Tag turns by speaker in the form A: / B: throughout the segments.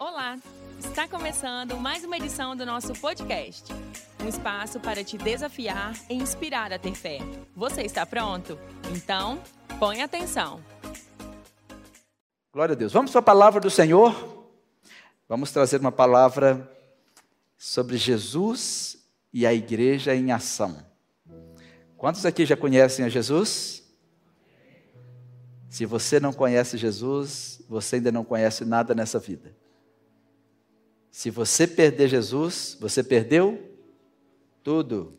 A: Olá! Está começando mais uma edição do nosso podcast. Um espaço para te desafiar e inspirar a ter fé. Você está pronto? Então, põe atenção.
B: Glória a Deus. Vamos para a palavra do Senhor. Vamos trazer uma palavra sobre Jesus e a igreja em ação. Quantos aqui já conhecem a Jesus? Se você não conhece Jesus, você ainda não conhece nada nessa vida. Se você perder Jesus, você perdeu tudo.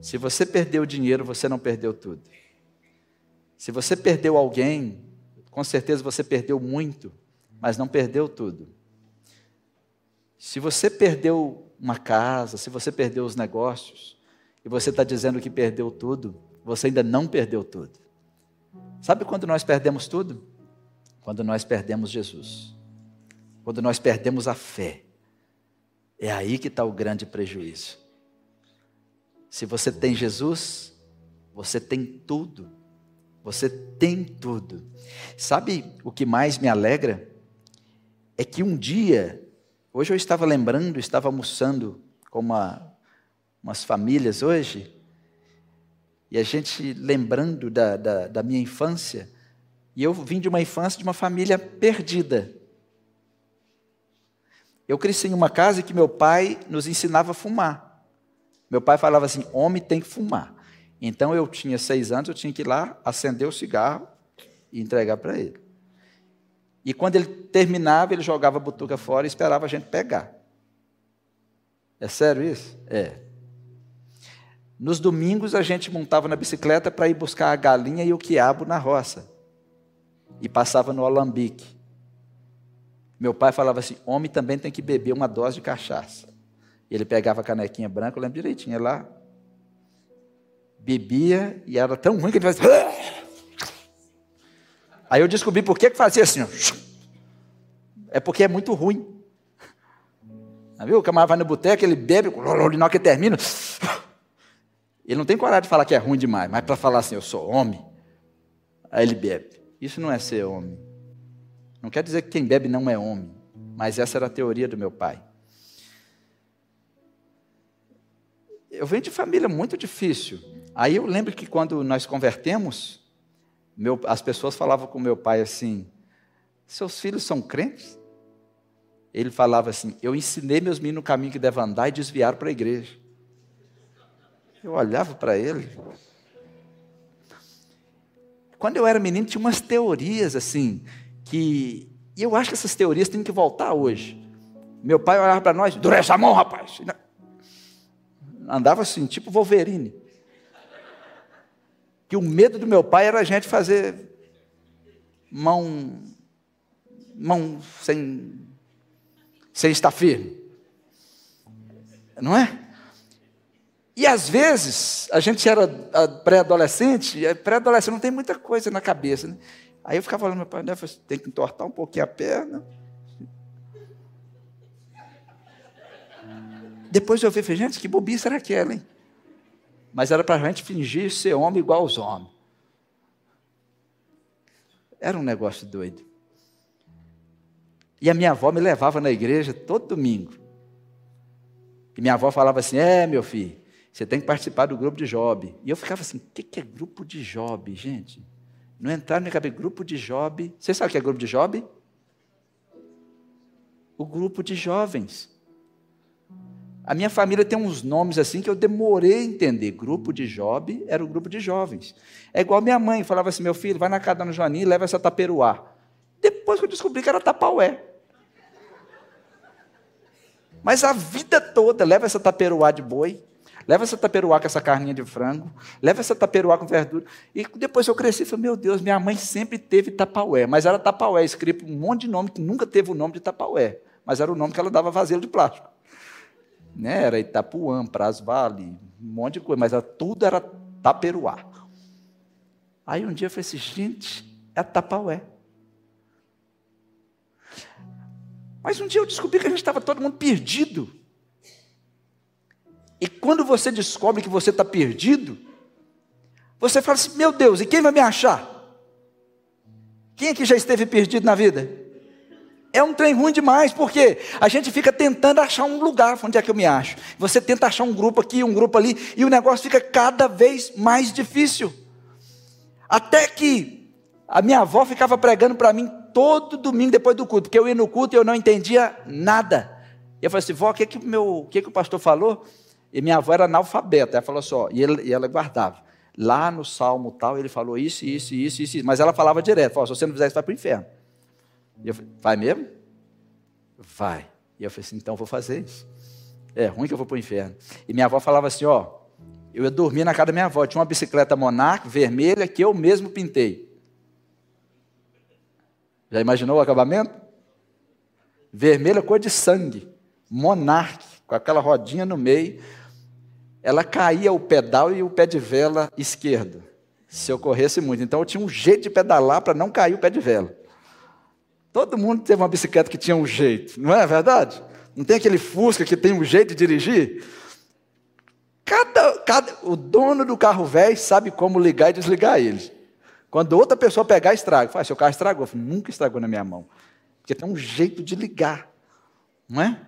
B: Se você perdeu dinheiro, você não perdeu tudo. Se você perdeu alguém, com certeza você perdeu muito, mas não perdeu tudo. Se você perdeu uma casa, se você perdeu os negócios, e você está dizendo que perdeu tudo, você ainda não perdeu tudo. Sabe quando nós perdemos tudo? Quando nós perdemos Jesus. Quando nós perdemos a fé. É aí que está o grande prejuízo. Se você tem Jesus, você tem tudo. Você tem tudo. Sabe o que mais me alegra? É que um dia, hoje eu estava lembrando, estava almoçando com uma, umas famílias hoje, e a gente lembrando da, da, da minha infância, e eu vim de uma infância de uma família perdida. Eu cresci em uma casa que meu pai nos ensinava a fumar. Meu pai falava assim: homem tem que fumar. Então eu tinha seis anos, eu tinha que ir lá acender o cigarro e entregar para ele. E quando ele terminava, ele jogava a butuca fora e esperava a gente pegar. É sério isso? É. Nos domingos a gente montava na bicicleta para ir buscar a galinha e o quiabo na roça. E passava no alambique. Meu pai falava assim: homem também tem que beber uma dose de cachaça. Ele pegava a canequinha branca, eu lembro direitinho, lá. Bebia e era tão ruim que ele fazia. Aí eu descobri por que fazia assim. É porque é muito ruim. Viu? O camarada vai no boteco, ele bebe, na hora que termina. Ele não tem coragem de falar que é ruim demais, mas para falar assim, eu sou homem, aí ele bebe. Isso não é ser homem. Não quer dizer que quem bebe não é homem, mas essa era a teoria do meu pai. Eu venho de família muito difícil. Aí eu lembro que quando nós convertemos, meu, as pessoas falavam com meu pai assim: Seus filhos são crentes? Ele falava assim: Eu ensinei meus meninos o caminho que devem andar e desviaram para a igreja. Eu olhava para ele. Quando eu era menino, tinha umas teorias assim, que. E eu acho que essas teorias têm que voltar hoje. Meu pai olhava para nós, dureza a mão, rapaz. Andava assim, tipo Wolverine. Que o medo do meu pai era a gente fazer mão, mão sem, sem estar firme. Não é? E às vezes, a gente era pré-adolescente, pré-adolescente não tem muita coisa na cabeça. Né? Aí eu ficava falando, meu pai, né, tem que entortar um pouquinho a perna. Depois eu vi, falei, gente, que bobice era aquela, hein? Mas era para a gente fingir ser homem igual aos homens. Era um negócio doido. E a minha avó me levava na igreja todo domingo. E minha avó falava assim: É, meu filho, você tem que participar do grupo de Job. E eu ficava assim, o que é grupo de Job, gente? Não entraram cabeça, grupo de Job. Você sabe o que é grupo de Job? O grupo de jovens. A minha família tem uns nomes assim que eu demorei a entender. Grupo de Job era o grupo de jovens. É igual minha mãe falava assim: meu filho, vai na casa da Joaninha e leva essa taperuá. Depois que eu descobri que era tapaué. Mas a vida toda leva essa taperuá de boi. Leva essa taperuá com essa carninha de frango. Leva essa taperuá com verdura. E depois eu cresci e falei, meu Deus, minha mãe sempre teve tapaué. Mas era tapaué, escrito um monte de nome que nunca teve o nome de tapaué. Mas era o nome que ela dava vasilha de plástico. Né? Era Itapuã, Praz Vale, um monte de coisa. Mas era, tudo era taperuá. Aí um dia eu falei assim, gente, é tapaué. Mas um dia eu descobri que a gente estava todo mundo perdido. E quando você descobre que você está perdido, você fala assim: meu Deus, e quem vai me achar? Quem aqui já esteve perdido na vida? É um trem ruim demais, porque a gente fica tentando achar um lugar onde é que eu me acho. Você tenta achar um grupo aqui, um grupo ali, e o negócio fica cada vez mais difícil. Até que a minha avó ficava pregando para mim todo domingo depois do culto, porque eu ia no culto e eu não entendia nada. E eu falei assim, vó, o que, que, meu, o, que, que o pastor falou? E minha avó era analfabeta, ela falou assim, e, ele, e ela guardava. Lá no salmo tal, ele falou isso, isso, isso, isso, mas ela falava direto, falou, se você não fizer isso, vai para o inferno. E eu falei, vai mesmo? Vai. E eu falei assim, então vou fazer isso. É ruim que eu vou para o inferno. E minha avó falava assim, ó, eu ia dormir na casa da minha avó, tinha uma bicicleta Monarch vermelha que eu mesmo pintei. Já imaginou o acabamento? Vermelha cor de sangue, Monarch, com aquela rodinha no meio. Ela caía o pedal e o pé de vela esquerdo, se eu corresse muito. Então eu tinha um jeito de pedalar para não cair o pé de vela. Todo mundo teve uma bicicleta que tinha um jeito, não é verdade? Não tem aquele Fusca que tem um jeito de dirigir? Cada, cada, o dono do carro velho sabe como ligar e desligar ele. Quando outra pessoa pegar, estraga. Fala, seu carro estragou. Falo, Nunca estragou na minha mão. Porque tem um jeito de ligar. Não é?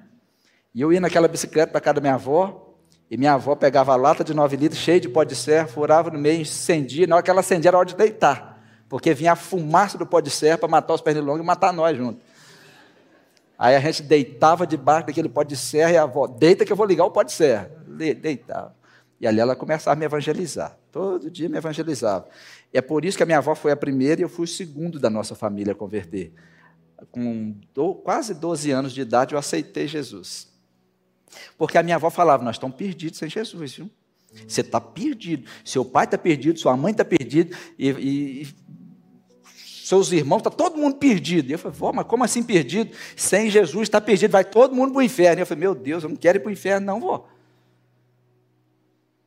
B: E eu ia naquela bicicleta para casa da minha avó, e minha avó pegava a lata de 9 litros, cheia de pó de serra, furava no meio, incendia. Na hora que ela acendia, era hora de deitar. Porque vinha a fumaça do pó de serra para matar os pernilongos e matar nós juntos. Aí a gente deitava debaixo daquele pó de serra e a avó, deita que eu vou ligar o pó de serra. Deitava. E ali ela começava a me evangelizar. Todo dia me evangelizava. E é por isso que a minha avó foi a primeira e eu fui o segundo da nossa família a converter. Com do, quase 12 anos de idade, eu aceitei Jesus. Porque a minha avó falava: Nós estamos perdidos sem Jesus, viu? Você está perdido. Seu pai está perdido, sua mãe está perdida, e, e, seus irmãos, está todo mundo perdido. E eu falei, vó, mas como assim perdido? Sem Jesus está perdido, vai todo mundo para o inferno. E eu falei, meu Deus, eu não quero ir para o inferno, não, vó.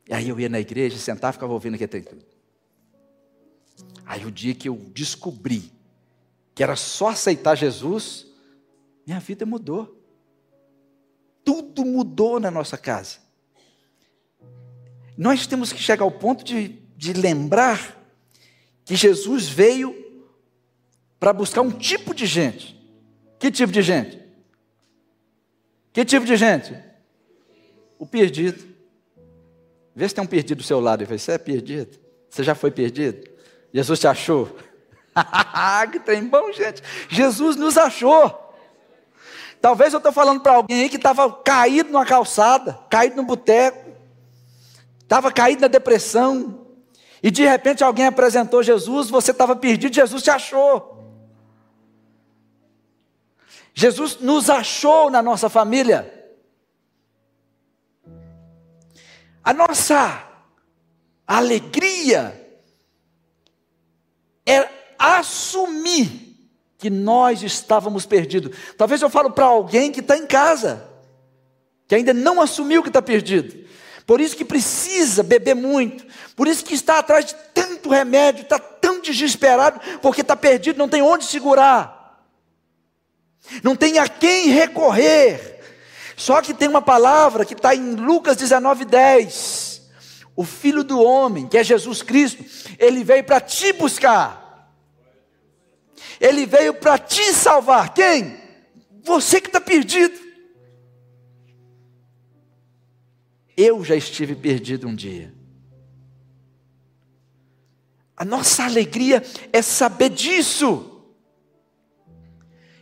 B: E aí eu ia na igreja, sentava e ficava ouvindo aquele trem tudo. Aí o dia que eu descobri que era só aceitar Jesus, minha vida mudou. Tudo mudou na nossa casa. Nós temos que chegar ao ponto de, de lembrar que Jesus veio para buscar um tipo de gente. Que tipo de gente? Que tipo de gente? O perdido. Vê se tem um perdido do seu lado e fala, você é perdido? Você já foi perdido? Jesus te achou? que trem bom, gente. Jesus nos achou. Talvez eu estou falando para alguém aí que estava caído numa calçada, caído no boteco, estava caído na depressão, e de repente alguém apresentou Jesus, você estava perdido, Jesus te achou. Jesus nos achou na nossa família. A nossa alegria é assumir que nós estávamos perdidos. Talvez eu falo para alguém que está em casa, que ainda não assumiu que está perdido. Por isso que precisa beber muito. Por isso que está atrás de tanto remédio, está tão desesperado, porque está perdido, não tem onde segurar. Não tem a quem recorrer. Só que tem uma palavra que está em Lucas 19, 10. O Filho do Homem, que é Jesus Cristo, ele veio para te buscar. Ele veio para te salvar. Quem? Você que está perdido. Eu já estive perdido um dia. A nossa alegria é saber disso.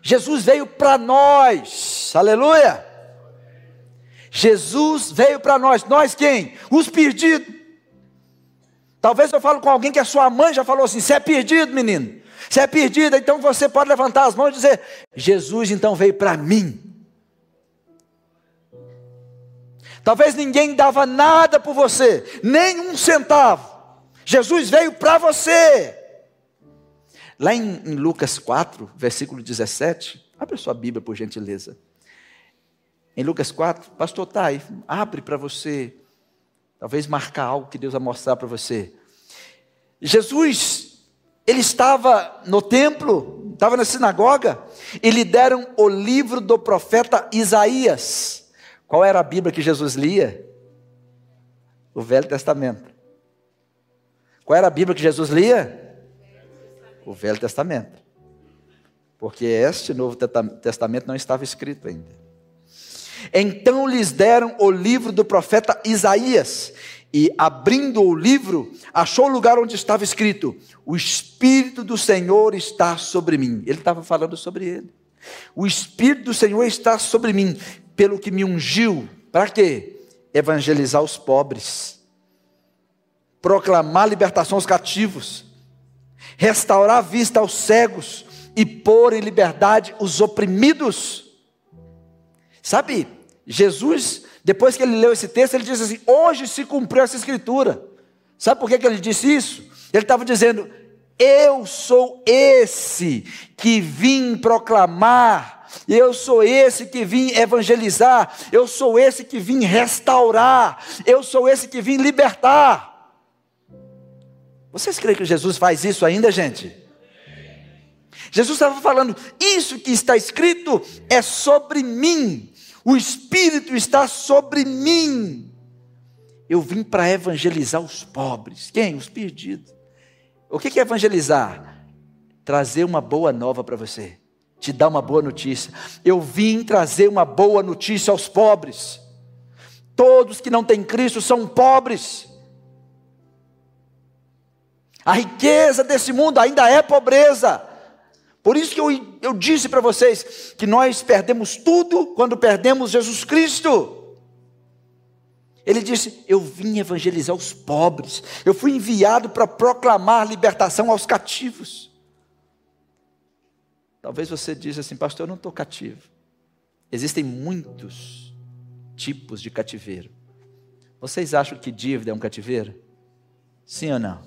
B: Jesus veio para nós, aleluia. Jesus veio para nós. Nós quem? Os perdidos. Talvez eu falo com alguém que a sua mãe já falou assim: você é perdido, menino. Você é perdido, então você pode levantar as mãos e dizer: Jesus então veio para mim. Talvez ninguém dava nada por você, nem um centavo. Jesus veio para você. Lá em, em, Lucas 4, versículo 17, abre a sua Bíblia por gentileza. Em Lucas 4, pastor Tai, abre para você, talvez marcar algo que Deus vai mostrar para você. Jesus, ele estava no templo, estava na sinagoga, e lhe deram o livro do profeta Isaías. Qual era a Bíblia que Jesus lia? O Velho Testamento. Qual era a Bíblia que Jesus lia? O Velho Testamento. porque este Novo Testamento não estava escrito ainda. Então lhes deram o livro do profeta Isaías, e abrindo o livro, achou o lugar onde estava escrito: O Espírito do Senhor está sobre mim. Ele estava falando sobre ele. O Espírito do Senhor está sobre mim, pelo que me ungiu. Para quê? Evangelizar os pobres, proclamar libertação aos cativos, restaurar a vista aos cegos e pôr em liberdade os oprimidos. Sabe, Jesus, depois que ele leu esse texto, ele disse assim: Hoje se cumpriu essa escritura. Sabe por que, que ele disse isso? Ele estava dizendo: Eu sou esse que vim proclamar, eu sou esse que vim evangelizar, eu sou esse que vim restaurar, eu sou esse que vim libertar. Vocês creem que Jesus faz isso ainda, gente? Jesus estava falando: Isso que está escrito é sobre mim. O Espírito está sobre mim. Eu vim para evangelizar os pobres. Quem? Os perdidos. O que é evangelizar? Trazer uma boa nova para você. Te dar uma boa notícia. Eu vim trazer uma boa notícia aos pobres. Todos que não têm Cristo são pobres. A riqueza desse mundo ainda é pobreza. Por isso que eu, eu disse para vocês que nós perdemos tudo quando perdemos Jesus Cristo. Ele disse: Eu vim evangelizar os pobres, eu fui enviado para proclamar libertação aos cativos. Talvez você diz assim, pastor, eu não estou cativo. Existem muitos tipos de cativeiro. Vocês acham que dívida é um cativeiro? Sim ou não?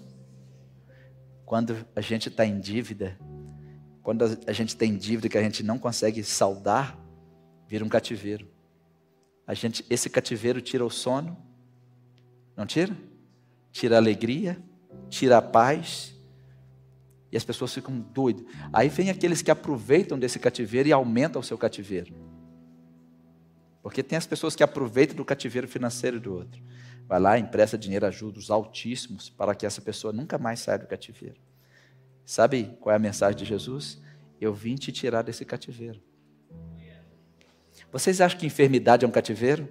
B: Quando a gente está em dívida, quando a gente tem dívida que a gente não consegue saldar, vira um cativeiro. A gente, esse cativeiro tira o sono, não tira? Tira a alegria, tira a paz, e as pessoas ficam doidas. Aí vem aqueles que aproveitam desse cativeiro e aumentam o seu cativeiro. Porque tem as pessoas que aproveitam do cativeiro financeiro do outro. Vai lá, empresta dinheiro a juros altíssimos para que essa pessoa nunca mais saia do cativeiro. Sabe qual é a mensagem de Jesus? Eu vim te tirar desse cativeiro. Vocês acham que enfermidade é um cativeiro?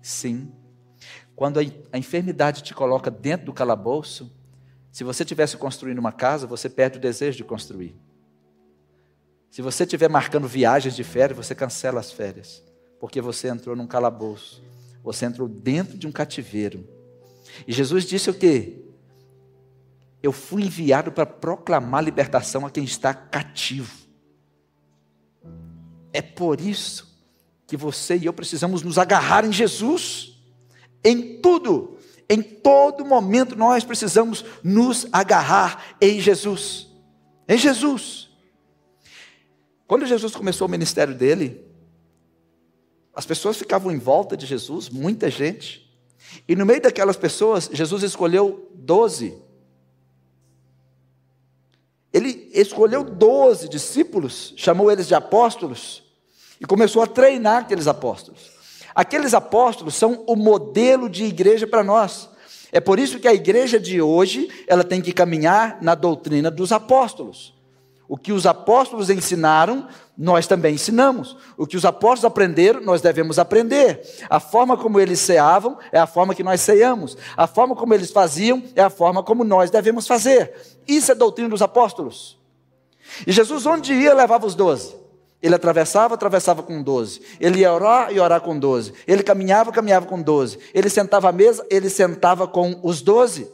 B: Sim. Quando a enfermidade te coloca dentro do calabouço, se você estivesse construindo uma casa, você perde o desejo de construir. Se você estiver marcando viagens de férias, você cancela as férias, porque você entrou num calabouço, você entrou dentro de um cativeiro. E Jesus disse o quê? Eu fui enviado para proclamar libertação a quem está cativo. É por isso que você e eu precisamos nos agarrar em Jesus, em tudo, em todo momento nós precisamos nos agarrar em Jesus. Em Jesus. Quando Jesus começou o ministério dele, as pessoas ficavam em volta de Jesus, muita gente, e no meio daquelas pessoas, Jesus escolheu doze ele escolheu doze discípulos, chamou eles de apóstolos e começou a treinar aqueles apóstolos. Aqueles apóstolos são o modelo de igreja para nós. É por isso que a igreja de hoje, ela tem que caminhar na doutrina dos apóstolos. O que os apóstolos ensinaram, nós também ensinamos. O que os apóstolos aprenderam, nós devemos aprender. A forma como eles ceavam é a forma que nós ceamos. A forma como eles faziam é a forma como nós devemos fazer. Isso é doutrina dos apóstolos. E Jesus, onde ia, levava os doze. Ele atravessava, atravessava com doze. Ele ia orar e orar com doze. Ele caminhava, caminhava com doze. Ele sentava à mesa, ele sentava com os doze.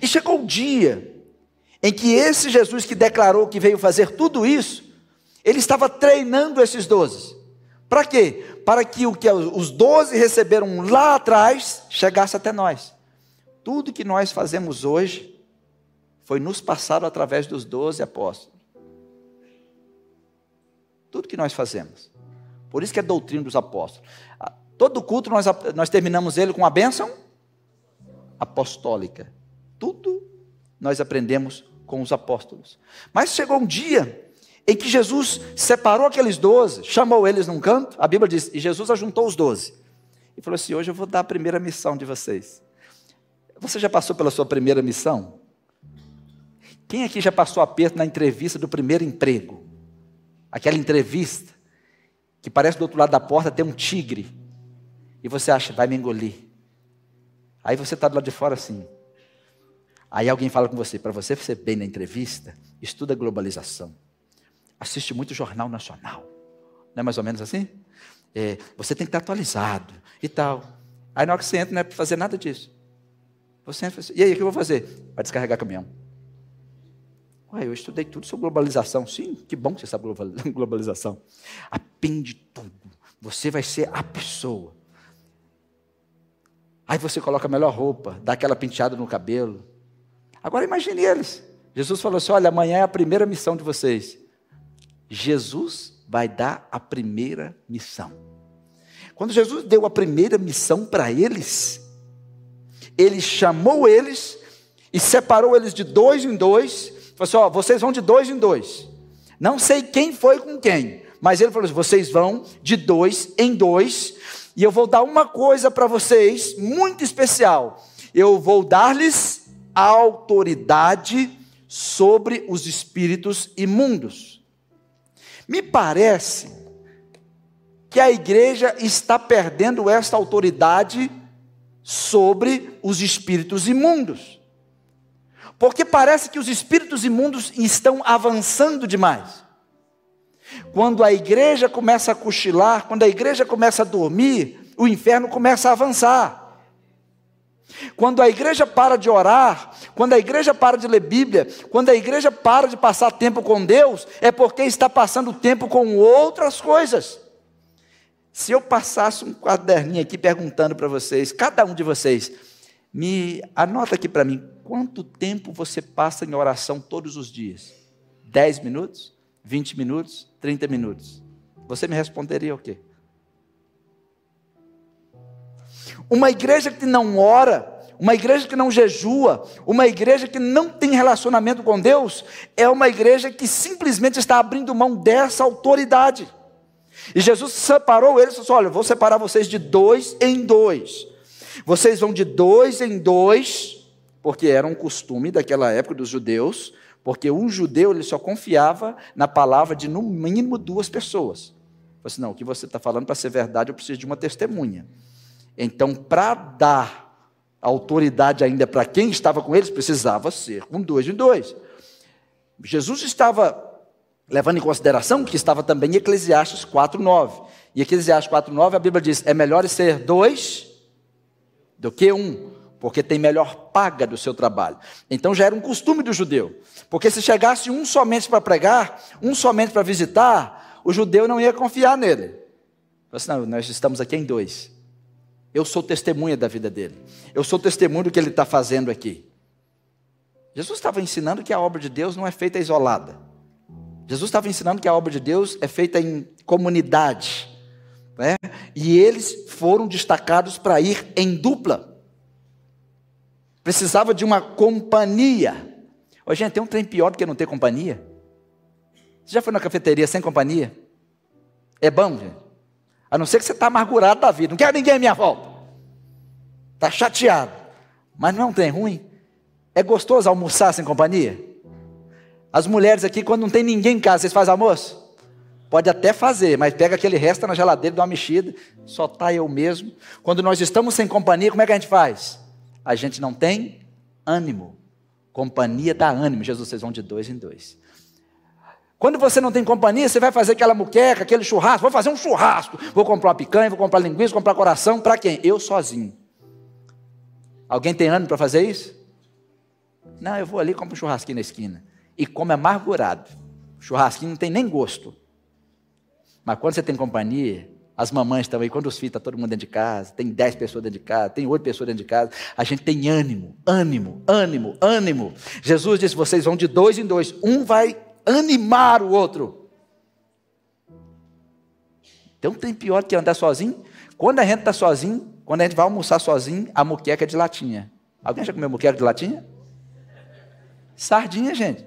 B: E chegou o dia em que esse Jesus que declarou que veio fazer tudo isso, ele estava treinando esses doze. Para quê? Para que o que os doze receberam lá atrás chegasse até nós. Tudo que nós fazemos hoje foi nos passado através dos doze apóstolos. Tudo que nós fazemos. Por isso que é doutrina dos apóstolos. Todo culto nós, nós terminamos ele com a bênção apostólica. Tudo nós aprendemos com os apóstolos. Mas chegou um dia em que Jesus separou aqueles doze, chamou eles num canto, a Bíblia diz, e Jesus ajuntou os doze. E falou assim: Hoje eu vou dar a primeira missão de vocês. Você já passou pela sua primeira missão? Quem aqui já passou aperto na entrevista do primeiro emprego? Aquela entrevista que parece do outro lado da porta tem um tigre. E você acha, vai me engolir. Aí você está do lado de fora assim. Aí alguém fala com você, para você ser bem na entrevista, estuda globalização. Assiste muito jornal nacional. Não é mais ou menos assim? É, você tem que estar atualizado e tal. Aí na hora que você entra, não é para fazer nada disso. Você entra assim, e aí, o que eu vou fazer? Vai descarregar caminhão. Ué, eu estudei tudo sobre globalização. Sim, que bom que você sabe globalização. Aprende tudo. Você vai ser a pessoa. Aí você coloca a melhor roupa, dá aquela penteada no cabelo. Agora imagine eles. Jesus falou assim: olha, amanhã é a primeira missão de vocês. Jesus vai dar a primeira missão. Quando Jesus deu a primeira missão para eles, ele chamou eles e separou eles de dois em dois Falou assim: ó, vocês vão de dois em dois. Não sei quem foi com quem, mas ele falou assim: vocês vão de dois em dois, e eu vou dar uma coisa para vocês muito especial. Eu vou dar-lhes autoridade sobre os espíritos imundos. Me parece que a igreja está perdendo esta autoridade sobre os espíritos imundos. Porque parece que os espíritos imundos estão avançando demais. Quando a igreja começa a cochilar, quando a igreja começa a dormir, o inferno começa a avançar. Quando a igreja para de orar, quando a igreja para de ler Bíblia, quando a igreja para de passar tempo com Deus, é porque está passando tempo com outras coisas. Se eu passasse um caderninho aqui perguntando para vocês, cada um de vocês, me anota aqui para mim, quanto tempo você passa em oração todos os dias? 10 minutos? 20 minutos? 30 minutos? Você me responderia o quê? Uma igreja que não ora, uma igreja que não jejua, uma igreja que não tem relacionamento com Deus, é uma igreja que simplesmente está abrindo mão dessa autoridade. E Jesus separou eles e disse: Olha, eu vou separar vocês de dois em dois. Vocês vão de dois em dois, porque era um costume daquela época dos judeus, porque um judeu ele só confiava na palavra de no mínimo duas pessoas. Assim, não, o que você está falando para ser verdade, eu preciso de uma testemunha. Então, para dar autoridade ainda para quem estava com eles, precisava ser com dois em dois. Jesus estava levando em consideração que estava também em Eclesiastes 4,9. E Eclesiastes 4,9 a Bíblia diz: é melhor ser dois do que um, porque tem melhor paga do seu trabalho. Então já era um costume do judeu, porque se chegasse um somente para pregar, um somente para visitar, o judeu não ia confiar nele. Assim, não, nós estamos aqui em dois. Eu sou testemunha da vida dele. Eu sou testemunha do que ele está fazendo aqui. Jesus estava ensinando que a obra de Deus não é feita isolada. Jesus estava ensinando que a obra de Deus é feita em comunidade. Né? E eles foram destacados para ir em dupla. Precisava de uma companhia. Ô, gente, tem um trem pior do que não ter companhia. Você já foi na cafeteria sem companhia? É bom, gente. A não ser que você está amargurado da vida. Não quer ninguém à minha volta. Está chateado. Mas não tem ruim. É gostoso almoçar sem companhia? As mulheres aqui, quando não tem ninguém em casa, vocês fazem almoço? Pode até fazer, mas pega aquele resto na geladeira, dá uma mexida, só está eu mesmo. Quando nós estamos sem companhia, como é que a gente faz? A gente não tem ânimo. Companhia dá ânimo. Jesus, vocês vão de dois em dois. Quando você não tem companhia, você vai fazer aquela muqueca, aquele churrasco. Vou fazer um churrasco. Vou comprar uma picanha, vou comprar linguiça, vou comprar coração. Para quem? Eu sozinho. Alguém tem ânimo para fazer isso? Não, eu vou ali e compro um churrasquinho na esquina. E come amargurado. Churrasquinho não tem nem gosto. Mas quando você tem companhia, as mamães estão aí, quando os filhos estão tá todo mundo dentro de casa, tem dez pessoas dentro de casa, tem oito pessoas dentro de casa, a gente tem ânimo, ânimo, ânimo, ânimo. Jesus disse: vocês vão de dois em dois, um vai animar o outro. Então tem pior que andar sozinho. Quando a gente está sozinho, quando a gente vai almoçar sozinho, a muqueca é de latinha. Alguém já comeu muqueca de latinha? Sardinha, gente.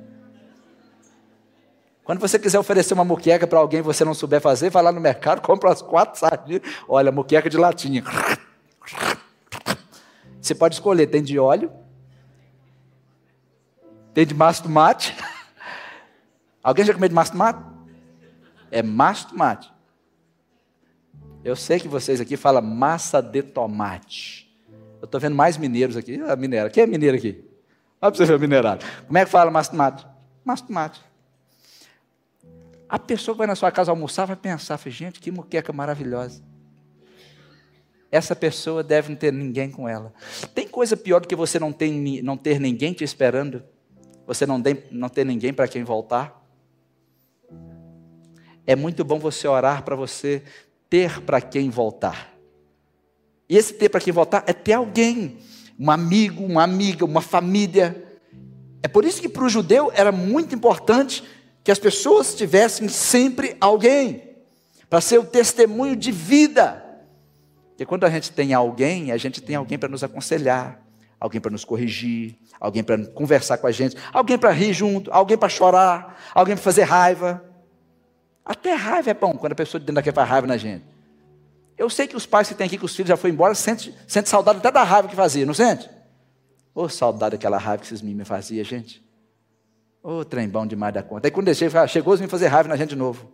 B: Quando você quiser oferecer uma muqueca para alguém que você não souber fazer, vai lá no mercado, compra as quatro sardinhas. Olha, muqueca de latinha. Você pode escolher, tem de óleo. Tem de massa de tomate. Alguém já comeu de massa de tomate? É massa de tomate. Eu sei que vocês aqui falam massa de tomate. Eu estou vendo mais mineiros aqui. Ah, mineira. Quem é mineiro aqui? Olha para você ver minerado. Como é que fala massa de tomate? Massa de tomate. A pessoa que vai na sua casa almoçar vai pensar, gente, que muqueca maravilhosa. Essa pessoa deve não ter ninguém com ela. Tem coisa pior do que você não, tem, não ter ninguém te esperando? Você não, tem, não ter ninguém para quem voltar? É muito bom você orar para você ter para quem voltar. E esse ter para quem voltar é ter alguém, um amigo, uma amiga, uma família. É por isso que para o judeu era muito importante que as pessoas tivessem sempre alguém, para ser o testemunho de vida. Porque quando a gente tem alguém, a gente tem alguém para nos aconselhar, alguém para nos corrigir, alguém para conversar com a gente, alguém para rir junto, alguém para chorar, alguém para fazer raiva. Até raiva é bom quando a pessoa de dentro daqui faz raiva na gente. Eu sei que os pais que têm aqui, que os filhos já foram embora, sente, sente saudade até da raiva que fazia, não sente? Ô, oh, saudade daquela raiva que esses meninos faziam, gente. Ô, oh, trem bom demais da conta. Aí quando deixei, chegou, eles me fazer raiva na gente de novo.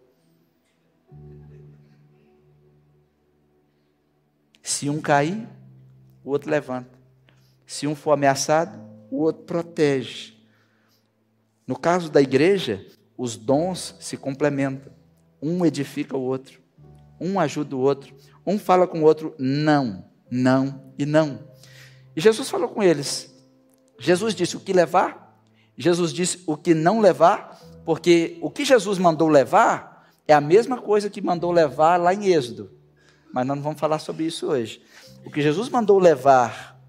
B: Se um cair, o outro levanta. Se um for ameaçado, o outro protege. No caso da igreja, os dons se complementam. Um edifica o outro, um ajuda o outro, um fala com o outro não, não e não. E Jesus falou com eles. Jesus disse o que levar, Jesus disse o que não levar, porque o que Jesus mandou levar é a mesma coisa que mandou levar lá em Êxodo. Mas nós não vamos falar sobre isso hoje. O que Jesus mandou levar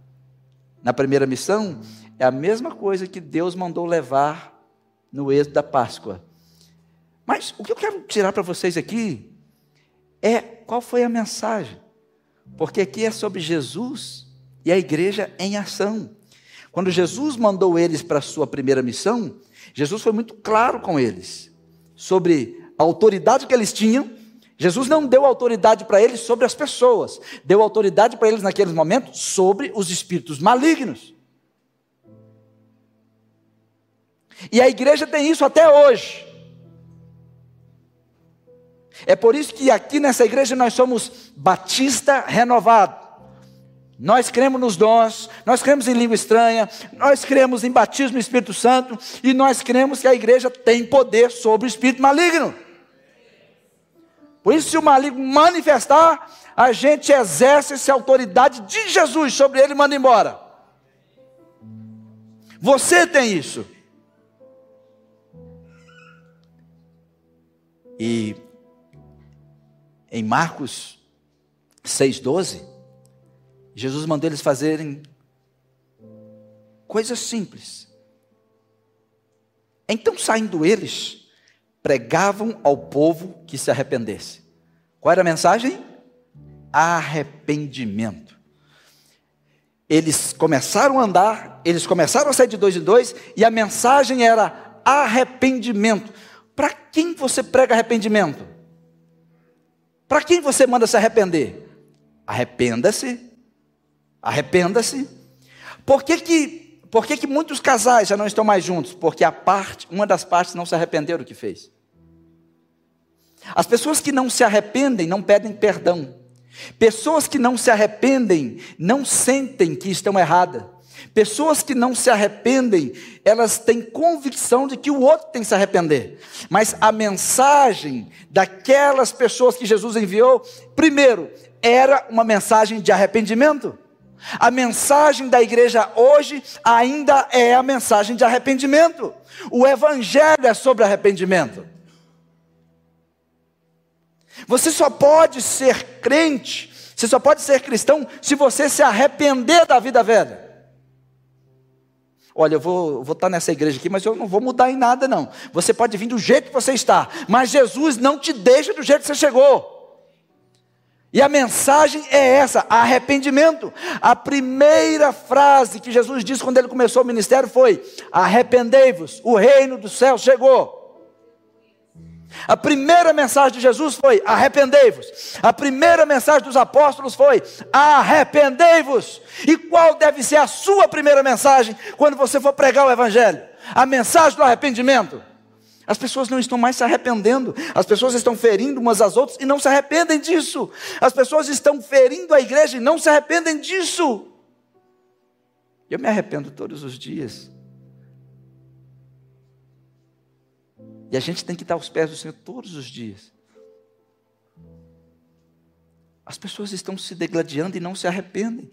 B: na primeira missão é a mesma coisa que Deus mandou levar no êxodo da Páscoa. Mas o que eu quero tirar para vocês aqui é qual foi a mensagem. Porque aqui é sobre Jesus e a igreja em ação. Quando Jesus mandou eles para a sua primeira missão, Jesus foi muito claro com eles sobre a autoridade que eles tinham. Jesus não deu autoridade para eles sobre as pessoas, deu autoridade para eles naqueles momentos sobre os espíritos malignos. E a igreja tem isso até hoje. É por isso que aqui nessa igreja nós somos batista renovado. Nós cremos nos dons, nós cremos em língua estranha, nós cremos em batismo no Espírito Santo e nós cremos que a igreja tem poder sobre o espírito maligno. Por isso, se o maligno manifestar, a gente exerce essa autoridade de Jesus sobre ele e manda embora. Você tem isso. E em Marcos 6,12, Jesus mandou eles fazerem coisas simples. Então, saindo eles, pregavam ao povo que se arrependesse. Qual era a mensagem? Arrependimento. Eles começaram a andar, eles começaram a sair de dois em dois, e a mensagem era arrependimento. Para quem você prega arrependimento? Para quem você manda se arrepender? Arrependa-se. Arrependa-se. Por que que, por que que muitos casais já não estão mais juntos? Porque a parte, uma das partes não se arrependeu do que fez. As pessoas que não se arrependem não pedem perdão. Pessoas que não se arrependem não sentem que estão erradas. Pessoas que não se arrependem, elas têm convicção de que o outro tem que se arrepender. Mas a mensagem daquelas pessoas que Jesus enviou, primeiro, era uma mensagem de arrependimento. A mensagem da igreja hoje ainda é a mensagem de arrependimento. O evangelho é sobre arrependimento. Você só pode ser crente, você só pode ser cristão se você se arrepender da vida velha. Olha, eu vou, estar nessa igreja aqui, mas eu não vou mudar em nada, não. Você pode vir do jeito que você está, mas Jesus não te deixa do jeito que você chegou. E a mensagem é essa: arrependimento. A primeira frase que Jesus disse quando ele começou o ministério foi: arrependei-vos, o reino do céu chegou. A primeira mensagem de Jesus foi: arrependei-vos. A primeira mensagem dos apóstolos foi: arrependei-vos. E qual deve ser a sua primeira mensagem quando você for pregar o Evangelho? A mensagem do arrependimento. As pessoas não estão mais se arrependendo. As pessoas estão ferindo umas às outras e não se arrependem disso. As pessoas estão ferindo a igreja e não se arrependem disso. Eu me arrependo todos os dias. E a gente tem que estar aos pés do Senhor todos os dias. As pessoas estão se degladiando e não se arrependem.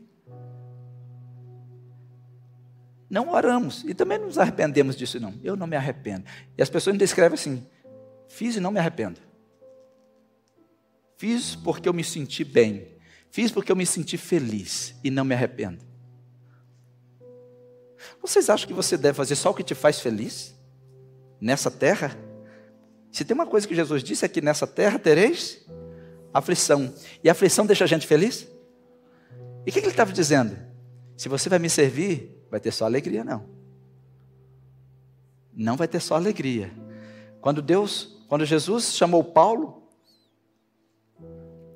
B: Não oramos e também não nos arrependemos disso, não. Eu não me arrependo. E as pessoas ainda escrevem assim: fiz e não me arrependo. Fiz porque eu me senti bem. Fiz porque eu me senti feliz e não me arrependo. Vocês acham que você deve fazer só o que te faz feliz? Nessa terra? Se tem uma coisa que Jesus disse é que nessa terra tereis aflição. E a aflição deixa a gente feliz? E o que ele estava dizendo? Se você vai me servir, vai ter só alegria, não. Não vai ter só alegria. Quando Deus, quando Jesus chamou Paulo,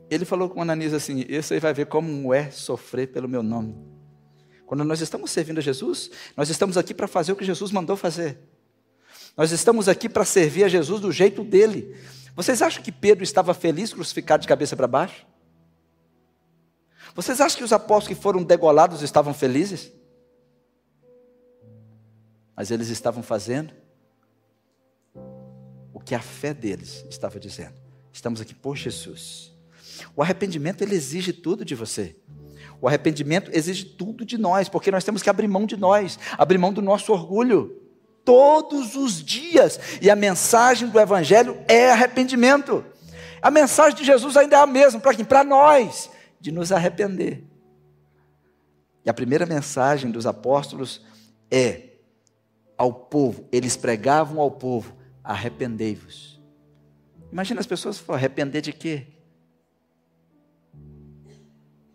B: ele falou com Ananias assim: Esse aí vai ver como é sofrer pelo meu nome. Quando nós estamos servindo a Jesus, nós estamos aqui para fazer o que Jesus mandou fazer. Nós estamos aqui para servir a Jesus do jeito dele. Vocês acham que Pedro estava feliz crucificado de cabeça para baixo? Vocês acham que os apóstolos que foram degolados estavam felizes? mas eles estavam fazendo o que a fé deles estava dizendo. Estamos aqui por Jesus. O arrependimento ele exige tudo de você. O arrependimento exige tudo de nós, porque nós temos que abrir mão de nós, abrir mão do nosso orgulho todos os dias. E a mensagem do evangelho é arrependimento. A mensagem de Jesus ainda é a mesma para quem? Para nós, de nos arrepender. E a primeira mensagem dos apóstolos é ao povo, eles pregavam ao povo: arrependei-vos. Imagina as pessoas falam: arrepender de quê?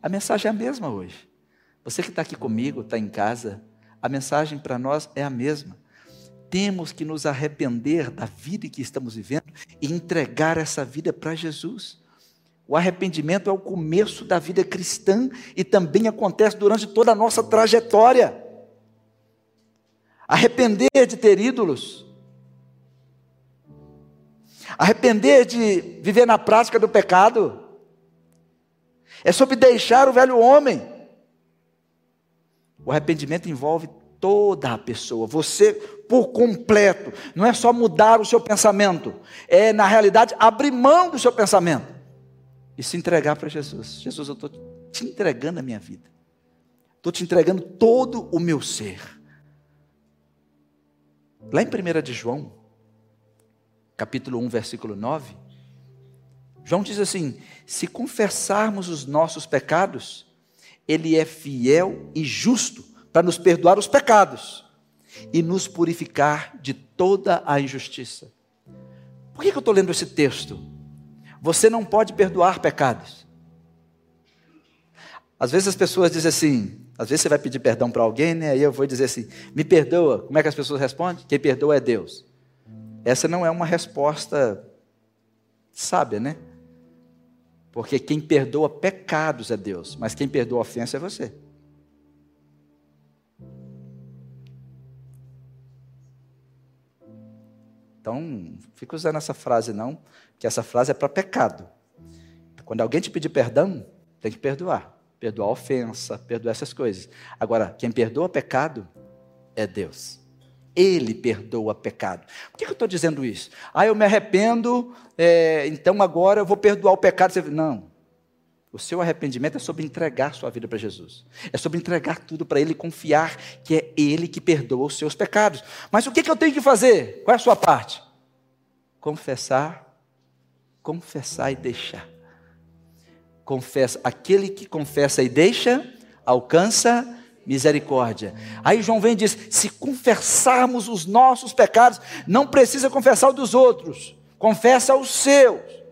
B: A mensagem é a mesma hoje. Você que está aqui comigo, está em casa, a mensagem para nós é a mesma. Temos que nos arrepender da vida que estamos vivendo e entregar essa vida para Jesus. O arrependimento é o começo da vida cristã e também acontece durante toda a nossa trajetória arrepender de ter ídolos, arrepender de viver na prática do pecado, é sobre deixar o velho homem. O arrependimento envolve toda a pessoa, você por completo, não é só mudar o seu pensamento, é na realidade abrir mão do seu pensamento e se entregar para Jesus. Jesus, eu estou te entregando a minha vida, estou te entregando todo o meu ser. Lá em 1 de João, capítulo 1, versículo 9, João diz assim: se confessarmos os nossos pecados, Ele é fiel e justo para nos perdoar os pecados e nos purificar de toda a injustiça. Por que, eu estou lendo esse texto? Você não pode perdoar pecados. Às vezes as pessoas dizem assim: às vezes você vai pedir perdão para alguém, né? Aí eu vou dizer assim: me perdoa. Como é que as pessoas respondem? Quem perdoa é Deus. Essa não é uma resposta sábia, né? Porque quem perdoa pecados é Deus, mas quem perdoa ofensa é você. Então, não fica usando essa frase não, que essa frase é para pecado. Quando alguém te pedir perdão, tem que perdoar perdoar a ofensa, perdoar essas coisas. Agora, quem perdoa pecado é Deus. Ele perdoa pecado. Por que eu estou dizendo isso? Ah, eu me arrependo, é, então agora eu vou perdoar o pecado. Não. O seu arrependimento é sobre entregar sua vida para Jesus. É sobre entregar tudo para Ele e confiar que é Ele que perdoa os seus pecados. Mas o que, que eu tenho que fazer? Qual é a sua parte? Confessar, confessar e deixar confessa, aquele que confessa e deixa, alcança misericórdia. Aí João vem e diz: se confessarmos os nossos pecados, não precisa confessar os dos outros, confessa os seus.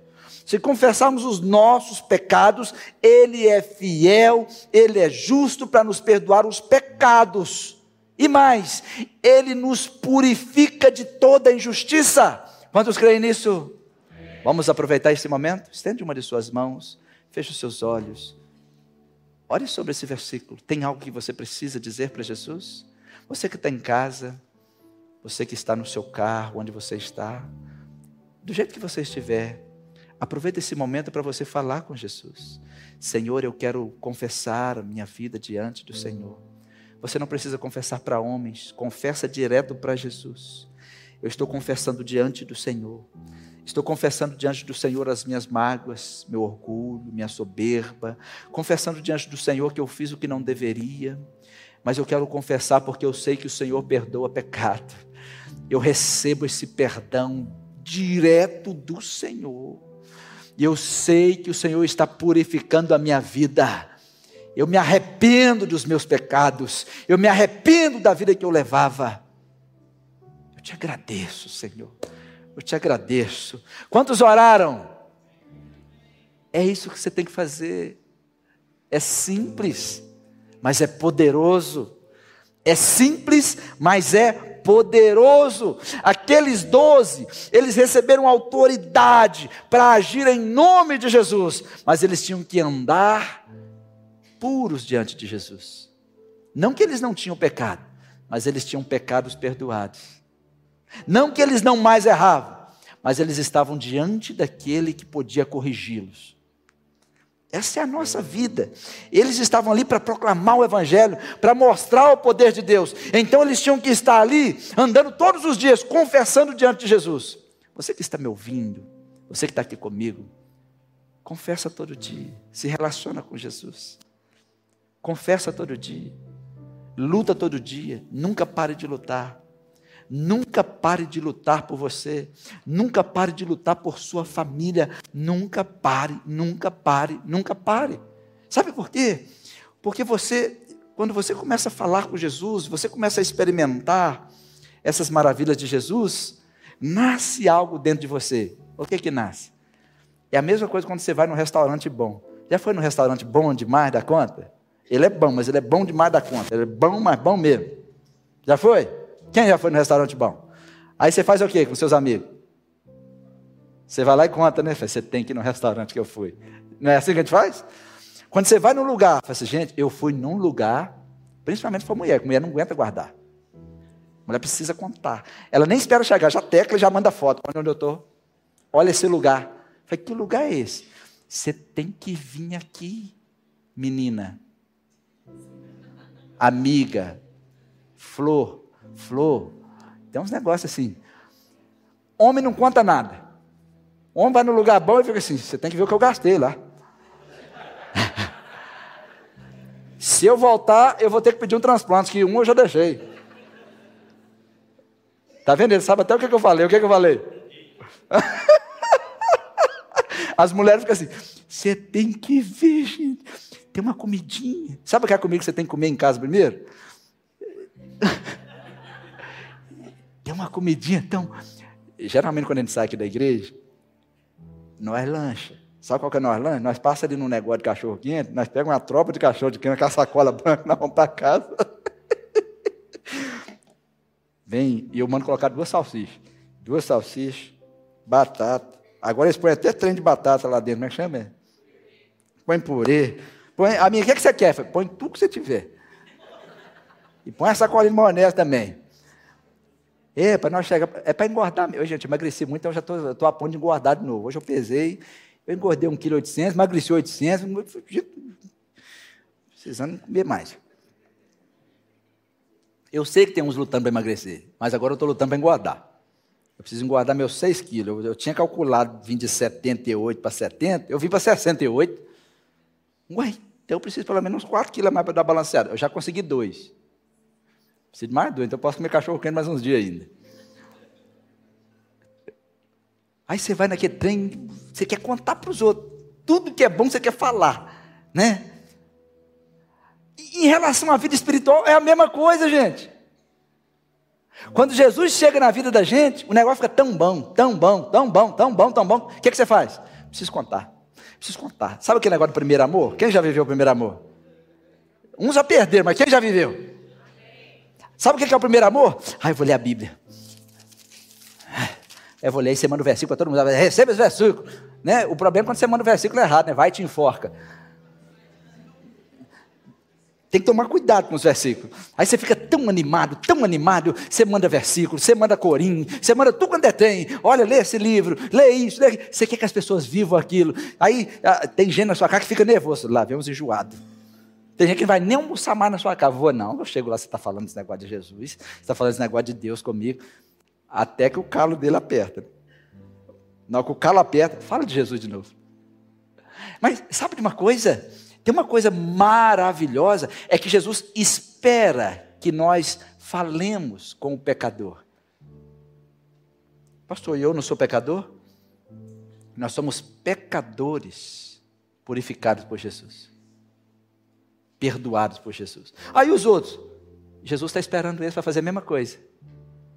B: Se confessarmos os nossos pecados, Ele é fiel, Ele é justo para nos perdoar os pecados. E mais, Ele nos purifica de toda injustiça. Quantos creem nisso? Vamos aproveitar esse momento? Estende uma de suas mãos. Feche os seus olhos. Ore sobre esse versículo. Tem algo que você precisa dizer para Jesus? Você que está em casa, Você que está no seu carro, onde você está, do jeito que você estiver, aproveita esse momento para você falar com Jesus. Senhor, eu quero confessar a minha vida diante do Senhor. Você não precisa confessar para homens, confessa direto para Jesus. Eu estou confessando diante do Senhor. Estou confessando diante do Senhor as minhas mágoas, meu orgulho, minha soberba, confessando diante do Senhor que eu fiz o que não deveria, mas eu quero confessar porque eu sei que o Senhor perdoa pecado. Eu recebo esse perdão direto do Senhor. E eu sei que o Senhor está purificando a minha vida. Eu me arrependo dos meus pecados. Eu me arrependo da vida que eu levava. Eu te agradeço, Senhor. Eu te agradeço. Quantos oraram? É isso que você tem que fazer. É simples, mas é poderoso. É simples, mas é poderoso. Aqueles doze, eles receberam autoridade para agir em nome de Jesus, mas eles tinham que andar puros diante de Jesus. Não que eles não tinham pecado, mas eles tinham pecados perdoados. Não que eles não mais erravam, mas eles estavam diante daquele que podia corrigi-los. Essa é a nossa vida. Eles estavam ali para proclamar o Evangelho, para mostrar o poder de Deus. Então eles tinham que estar ali, andando todos os dias, confessando diante de Jesus. Você que está me ouvindo, você que está aqui comigo, confessa todo dia, se relaciona com Jesus. Confessa todo dia, luta todo dia, nunca pare de lutar. Nunca pare de lutar por você. Nunca pare de lutar por sua família. Nunca pare, nunca pare, nunca pare. Sabe por quê? Porque você, quando você começa a falar com Jesus, você começa a experimentar essas maravilhas de Jesus, nasce algo dentro de você. O que que nasce? É a mesma coisa quando você vai num restaurante bom. Já foi num restaurante bom demais da conta? Ele é bom, mas ele é bom demais da conta. Ele é bom, mas bom mesmo. Já foi? Quem já foi no restaurante bom? Aí você faz o quê com seus amigos? Você vai lá e conta, né? Você tem que ir no restaurante que eu fui. Não é assim que a gente faz? Quando você vai num lugar, fala assim, gente, eu fui num lugar, principalmente para mulher, que mulher não aguenta guardar. mulher precisa contar. Ela nem espera chegar, já tecla e já manda foto. Olha onde eu estou. Olha esse lugar. falei, que lugar é esse? Você tem que vir aqui, menina. Amiga. Flor flor. Tem uns negócios assim. Homem não conta nada. Homem vai no lugar bom e fica assim: você tem que ver o que eu gastei lá. Se eu voltar, eu vou ter que pedir um transplante, que um eu já deixei. Tá vendo? Ele sabe até o que, que eu falei. O que, que eu falei? As mulheres ficam assim: você tem que ver, gente. Tem uma comidinha. Sabe aquela comida que você tem que comer em casa primeiro? Tem uma comidinha então. Geralmente, quando a gente sai aqui da igreja, nós lancha. Sabe qual que é nós lancha? Nós passamos ali num negócio de cachorro quente, nós pegamos uma tropa de cachorro de quente com a sacola branca, nós vamos para casa. Vem, e eu mando colocar duas salsichas. Duas salsichas, batata. Agora eles põem até trem de batata lá dentro, como é que chama? Põe purê. Põe, a minha, o que, é que você quer? Põe tudo que você tiver. E põe a sacolinha de maionese também. É, para nós chegar, é para engordar. Eu, gente, emagreci muito, então já estou a ponto de engordar de novo. Hoje eu pesei, eu engordei 1,8 kg, emagreci 800, precisando comer mais. Eu sei que tem uns lutando para emagrecer, mas agora eu estou lutando para engordar. Eu preciso engordar meus 6 quilos. Eu, eu tinha calculado vir de 78 para 70, eu vim para 68. Ué, então eu preciso pelo menos uns 4 quilos a mais para dar balanceada. Eu já consegui dois. Preciso de mais dois, então eu posso comer cachorro quente mais uns dias ainda. Aí você vai naquele trem, você quer contar para os outros. Tudo que é bom você quer falar, né? E em relação à vida espiritual é a mesma coisa, gente. Quando Jesus chega na vida da gente, o negócio fica tão bom, tão bom, tão bom, tão bom, tão bom. O que, é que você faz? Preciso contar. Preciso contar. Sabe aquele negócio do primeiro amor? Quem já viveu o primeiro amor? Uns já perderam, mas quem já viveu? Sabe o que é o primeiro amor? Ah, eu vou ler a Bíblia. Eu vou ler e você manda o versículo para todo mundo. Receba esse versículo. Né? O problema é quando você manda o versículo errado, né? vai e te enforca. Tem que tomar cuidado com os versículos. Aí você fica tão animado, tão animado, você manda versículo, você manda corinho, você manda tudo quando é tem. Olha, lê esse livro, lê isso, lê. Você quer que as pessoas vivam aquilo. Aí ah, tem gente na sua casa que fica nervoso. Lá, vemos enjoado. Tem gente que não vai nem almoçar mais na sua casa. Vou não, eu chego lá, você está falando esse negócio de Jesus, você está falando esse negócio de Deus comigo. Até que o calo dele aperta. Hora que o calo aperta, fala de Jesus de novo. Mas sabe de uma coisa? Tem uma coisa maravilhosa, é que Jesus espera que nós falemos com o pecador. Pastor, eu não sou pecador? Nós somos pecadores purificados por Jesus. Perdoados por Jesus. Aí os outros, Jesus está esperando eles para fazer a mesma coisa,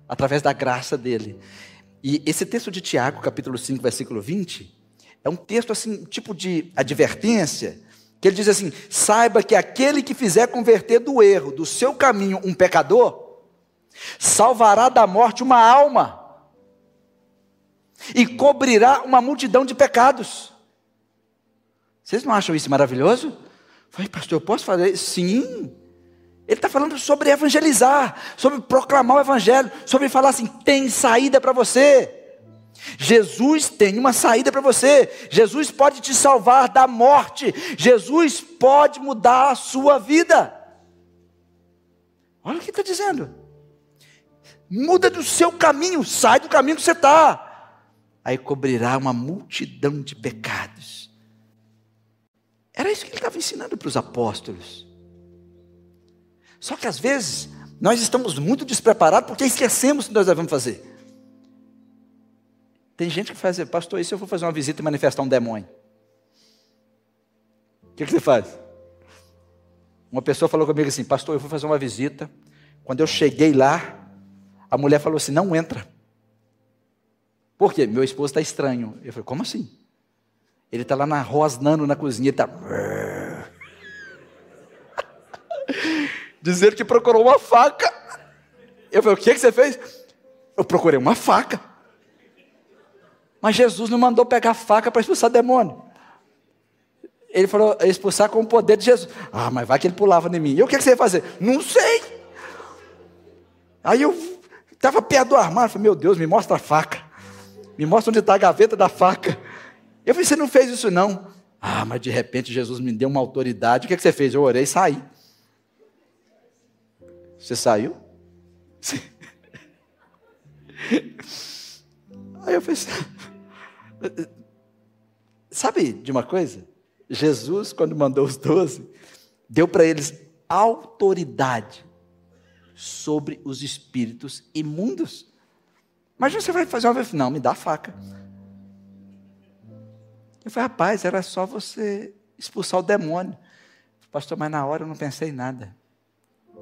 B: através da graça dele. E esse texto de Tiago, capítulo 5, versículo 20, é um texto assim, tipo de advertência, que ele diz assim: saiba que aquele que fizer converter do erro, do seu caminho, um pecador, salvará da morte uma alma e cobrirá uma multidão de pecados. Vocês não acham isso maravilhoso? Falei, pastor, eu posso fazer? Sim. Ele está falando sobre evangelizar, sobre proclamar o evangelho, sobre falar assim: tem saída para você. Jesus tem uma saída para você. Jesus pode te salvar da morte. Jesus pode mudar a sua vida. Olha o que está dizendo. Muda do seu caminho, sai do caminho que você está. Aí cobrirá uma multidão de pecados. Era isso que ele estava ensinando para os apóstolos. Só que às vezes nós estamos muito despreparados porque esquecemos o que nós devemos fazer. Tem gente que faz, pastor, e se eu for fazer uma visita e manifestar um demônio? O que, que você faz? Uma pessoa falou comigo assim, pastor, eu fui fazer uma visita. Quando eu cheguei lá, a mulher falou assim: não entra. Por quê? Meu esposo está estranho. Eu falei, como assim? Ele está lá na rosnando na cozinha, ele está. Dizendo que procurou uma faca. Eu falei, o que, que você fez? Eu procurei uma faca. Mas Jesus não mandou pegar faca para expulsar demônio. Ele falou expulsar com o poder de Jesus. Ah, mas vai que ele pulava em mim. E o que, você ia fazer? Não sei. Aí eu estava perto do armário. Falei, meu Deus, me mostra a faca. Me mostra onde está a gaveta da faca. Eu falei, você não fez isso não. Ah, mas de repente Jesus me deu uma autoridade. O que, você fez? Eu orei e saí. Você saiu? Sim. Aí eu falei, Sabe de uma coisa? Jesus, quando mandou os doze, deu para eles autoridade sobre os espíritos imundos. Mas você vai fazer uma vez, não, me dá faca. Eu falei, rapaz, era só você expulsar o demônio. Pastor, mas na hora eu não pensei em nada.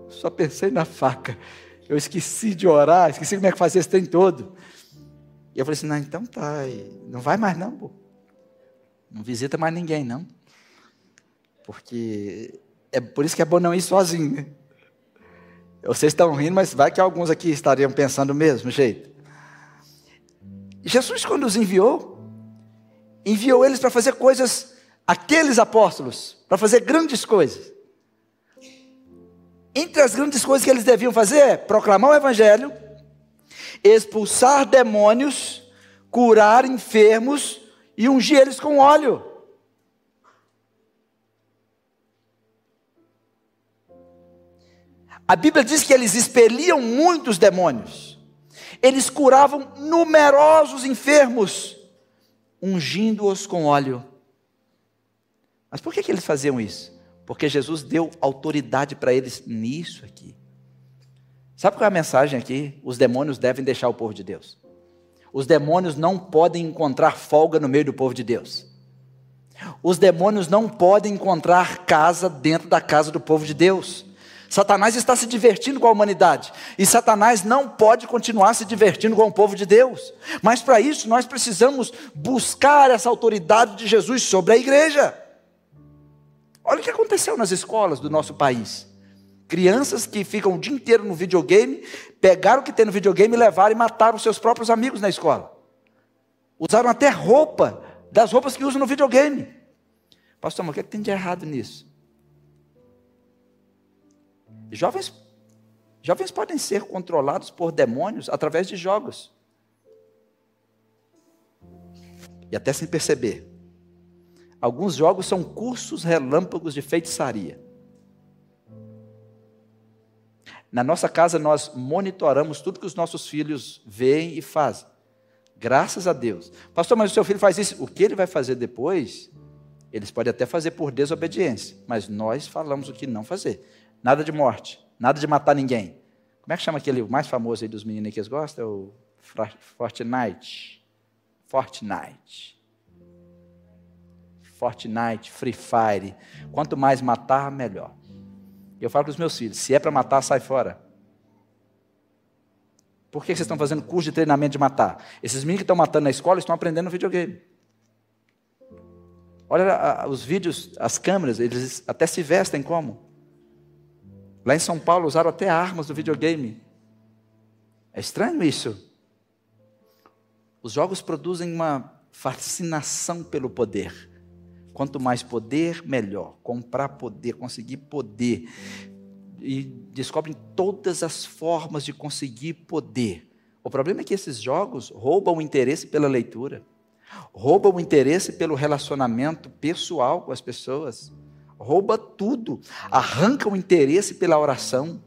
B: Só pensei na faca. Eu esqueci de orar, esqueci como é que fazia esse trem todo. E eu falei assim: não, então tá, não vai mais não, pô. Não visita mais ninguém, não. Porque é por isso que é bom não ir sozinho. Né? Vocês estão rindo, mas vai que alguns aqui estariam pensando do mesmo jeito. Jesus, quando os enviou, enviou eles para fazer coisas, aqueles apóstolos, para fazer grandes coisas. Entre as grandes coisas que eles deviam fazer é proclamar o Evangelho, expulsar demônios, curar enfermos e ungir eles com óleo. A Bíblia diz que eles expeliam muitos demônios, eles curavam numerosos enfermos, ungindo-os com óleo. Mas por que, que eles faziam isso? Porque Jesus deu autoridade para eles nisso aqui. Sabe qual é a mensagem aqui? Os demônios devem deixar o povo de Deus. Os demônios não podem encontrar folga no meio do povo de Deus. Os demônios não podem encontrar casa dentro da casa do povo de Deus. Satanás está se divertindo com a humanidade. E Satanás não pode continuar se divertindo com o povo de Deus. Mas para isso nós precisamos buscar essa autoridade de Jesus sobre a igreja. Olha o que aconteceu nas escolas do nosso país. Crianças que ficam o dia inteiro no videogame, pegaram o que tem no videogame, levaram e mataram seus próprios amigos na escola. Usaram até roupa, das roupas que usam no videogame. Pastor, mas o que, é que tem de errado nisso? Jovens, jovens podem ser controlados por demônios através de jogos. E até sem perceber. Alguns jogos são cursos relâmpagos de feitiçaria. Na nossa casa, nós monitoramos tudo que os nossos filhos veem e fazem. Graças a Deus. Pastor, mas o seu filho faz isso. O que ele vai fazer depois? Eles podem até fazer por desobediência, mas nós falamos o que não fazer. Nada de morte, nada de matar ninguém. Como é que chama aquele mais famoso aí dos meninos que eles gostam? É o Fortnite. Fortnite. Fortnite, Free Fire. Quanto mais matar, melhor. Eu falo para os meus filhos: se é para matar, sai fora. Por que vocês estão fazendo curso de treinamento de matar? Esses meninos que estão matando na escola estão aprendendo no videogame. Olha os vídeos, as câmeras, eles até se vestem como? Lá em São Paulo usaram até armas do videogame. É estranho isso. Os jogos produzem uma fascinação pelo poder. Quanto mais poder, melhor. Comprar poder, conseguir poder. E descobrem todas as formas de conseguir poder. O problema é que esses jogos roubam o interesse pela leitura, roubam o interesse pelo relacionamento pessoal com as pessoas, rouba tudo, arranca o interesse pela oração.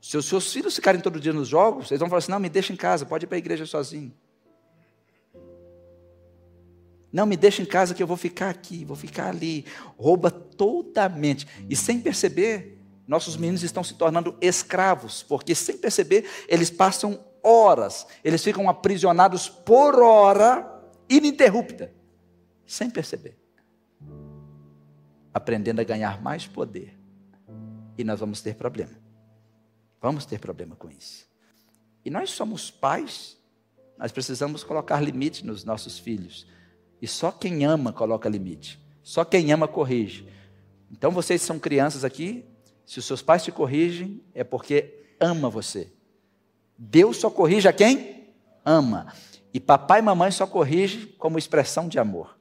B: Se os seus filhos ficarem todo dia nos jogos, eles vão falar assim: não, me deixa em casa, pode ir para a igreja sozinho. Não me deixa em casa que eu vou ficar aqui, vou ficar ali. Rouba totalmente. E sem perceber, nossos meninos estão se tornando escravos, porque sem perceber, eles passam horas, eles ficam aprisionados por hora ininterrupta, sem perceber. Aprendendo a ganhar mais poder. E nós vamos ter problema. Vamos ter problema com isso. E nós somos pais, nós precisamos colocar limite nos nossos filhos. E só quem ama coloca limite. Só quem ama corrige. Então vocês são crianças aqui, se os seus pais te corrigem, é porque ama você. Deus só corrige a quem ama. E papai e mamãe só corrige como expressão de amor.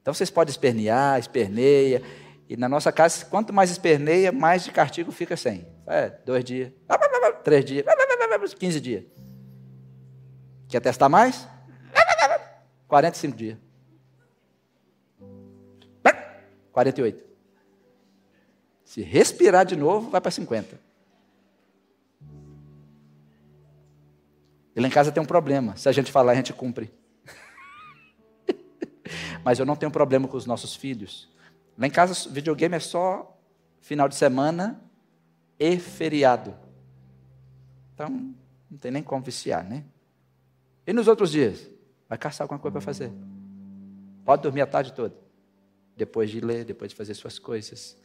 B: Então vocês podem espernear, esperneia. E na nossa casa, quanto mais esperneia, mais de castigo fica sem. É, dois dias, três dias, quinze dias. Quer testar mais? 45 dias. 48. Se respirar de novo, vai para 50. E lá em casa tem um problema. Se a gente falar, a gente cumpre. Mas eu não tenho problema com os nossos filhos. Lá em casa, videogame é só final de semana e feriado. Então, não tem nem como viciar, né? E nos outros dias? Vai caçar alguma coisa para fazer. Pode dormir a tarde toda. Depois de ler, depois de fazer suas coisas.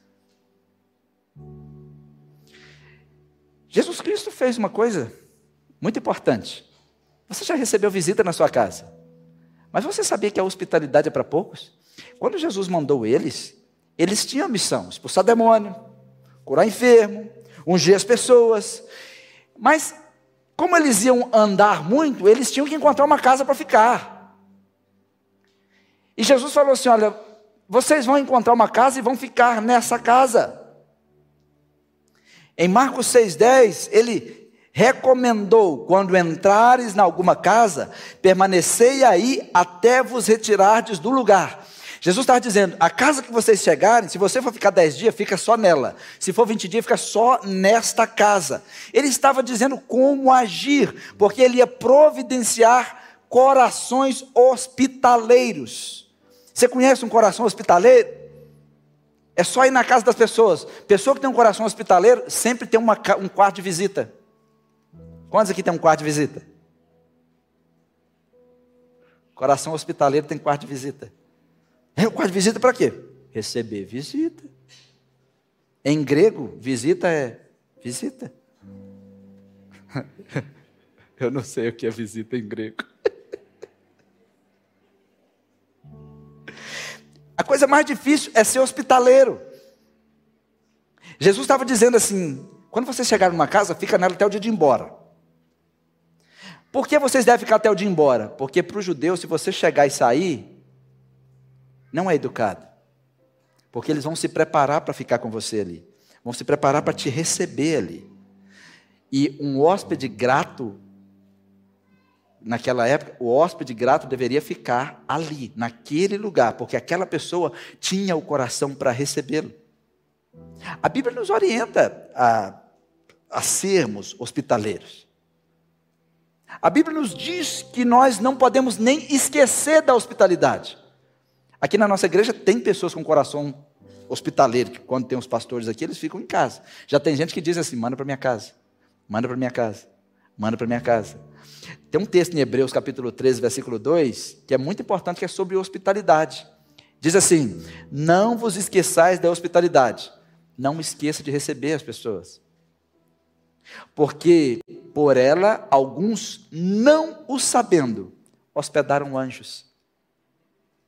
B: Jesus Cristo fez uma coisa muito importante. Você já recebeu visita na sua casa. Mas você sabia que a hospitalidade é para poucos? Quando Jesus mandou eles, eles tinham a missão: expulsar demônio, curar enfermo, ungir as pessoas. Mas como eles iam andar muito, eles tinham que encontrar uma casa para ficar. E Jesus falou assim: Olha, vocês vão encontrar uma casa e vão ficar nessa casa. Em Marcos 6,10, ele recomendou: quando entrares em alguma casa, permanecei aí até vos retirardes do lugar. Jesus estava dizendo: a casa que vocês chegarem, se você for ficar dez dias, fica só nela. Se for vinte dias, fica só nesta casa. Ele estava dizendo como agir, porque ele ia providenciar corações hospitaleiros. Você conhece um coração hospitaleiro? É só ir na casa das pessoas. Pessoa que tem um coração hospitaleiro sempre tem uma, um quarto de visita. Quantos aqui tem um quarto de visita? Coração hospitaleiro tem quarto de visita. É o quarto de visita para quê? Receber visita. Em grego, visita é visita. Eu não sei o que é visita em grego. A coisa mais difícil é ser hospitaleiro. Jesus estava dizendo assim: quando você chegar numa casa, fica nela até o dia de ir embora. Por que vocês devem ficar até o dia embora? Porque para o judeu, se você chegar e sair, não é educado. Porque eles vão se preparar para ficar com você ali. vão se preparar para te receber ali. E um hóspede grato, naquela época, o hóspede grato deveria ficar ali, naquele lugar, porque aquela pessoa tinha o coração para recebê-lo. A Bíblia nos orienta a, a sermos hospitaleiros. A Bíblia nos diz que nós não podemos nem esquecer da hospitalidade. Aqui na nossa igreja tem pessoas com coração hospitaleiro, que quando tem os pastores aqui, eles ficam em casa. Já tem gente que diz assim: manda para minha casa, manda para minha casa, manda para minha casa. Tem um texto em Hebreus capítulo 13, versículo 2, que é muito importante, que é sobre hospitalidade. Diz assim: Não vos esqueçais da hospitalidade. Não esqueça de receber as pessoas. Porque por ela alguns, não o sabendo, hospedaram anjos.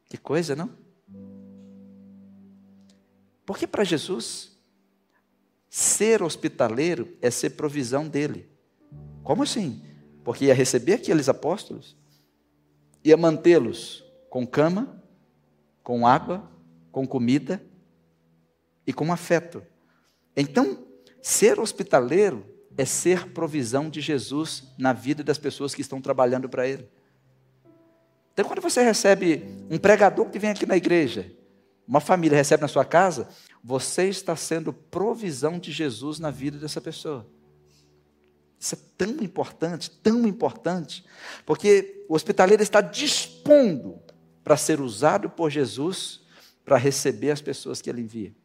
B: Que coisa, não? Porque para Jesus, ser hospitaleiro é ser provisão dele. Como assim? Porque ia receber aqueles apóstolos, ia mantê-los com cama, com água, com comida e com afeto. Então, ser hospitaleiro é ser provisão de Jesus na vida das pessoas que estão trabalhando para Ele. Então, quando você recebe um pregador que vem aqui na igreja, uma família recebe na sua casa, você está sendo provisão de Jesus na vida dessa pessoa. Isso é tão importante, tão importante, porque o hospitaleiro está dispondo para ser usado por Jesus para receber as pessoas que ele envia.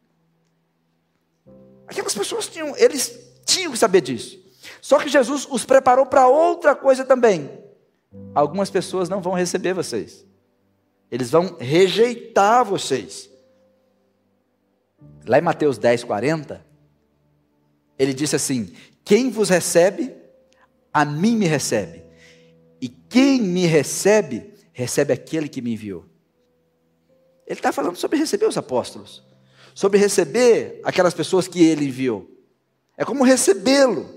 B: Aquelas pessoas tinham, eles tinham que saber disso. Só que Jesus os preparou para outra coisa também. Algumas pessoas não vão receber vocês. Eles vão rejeitar vocês. Lá em Mateus 10, 40, ele disse assim: Quem vos recebe, a mim me recebe. E quem me recebe, recebe aquele que me enviou. Ele está falando sobre receber os apóstolos, sobre receber aquelas pessoas que ele enviou. É como recebê-lo.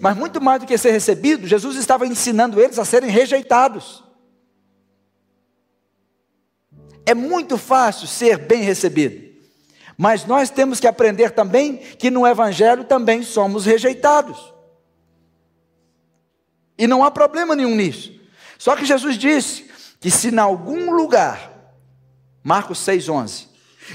B: Mas muito mais do que ser recebido, Jesus estava ensinando eles a serem rejeitados. É muito fácil ser bem recebido. Mas nós temos que aprender também que no Evangelho também somos rejeitados. E não há problema nenhum nisso. Só que Jesus disse que se em algum lugar, Marcos 6,11,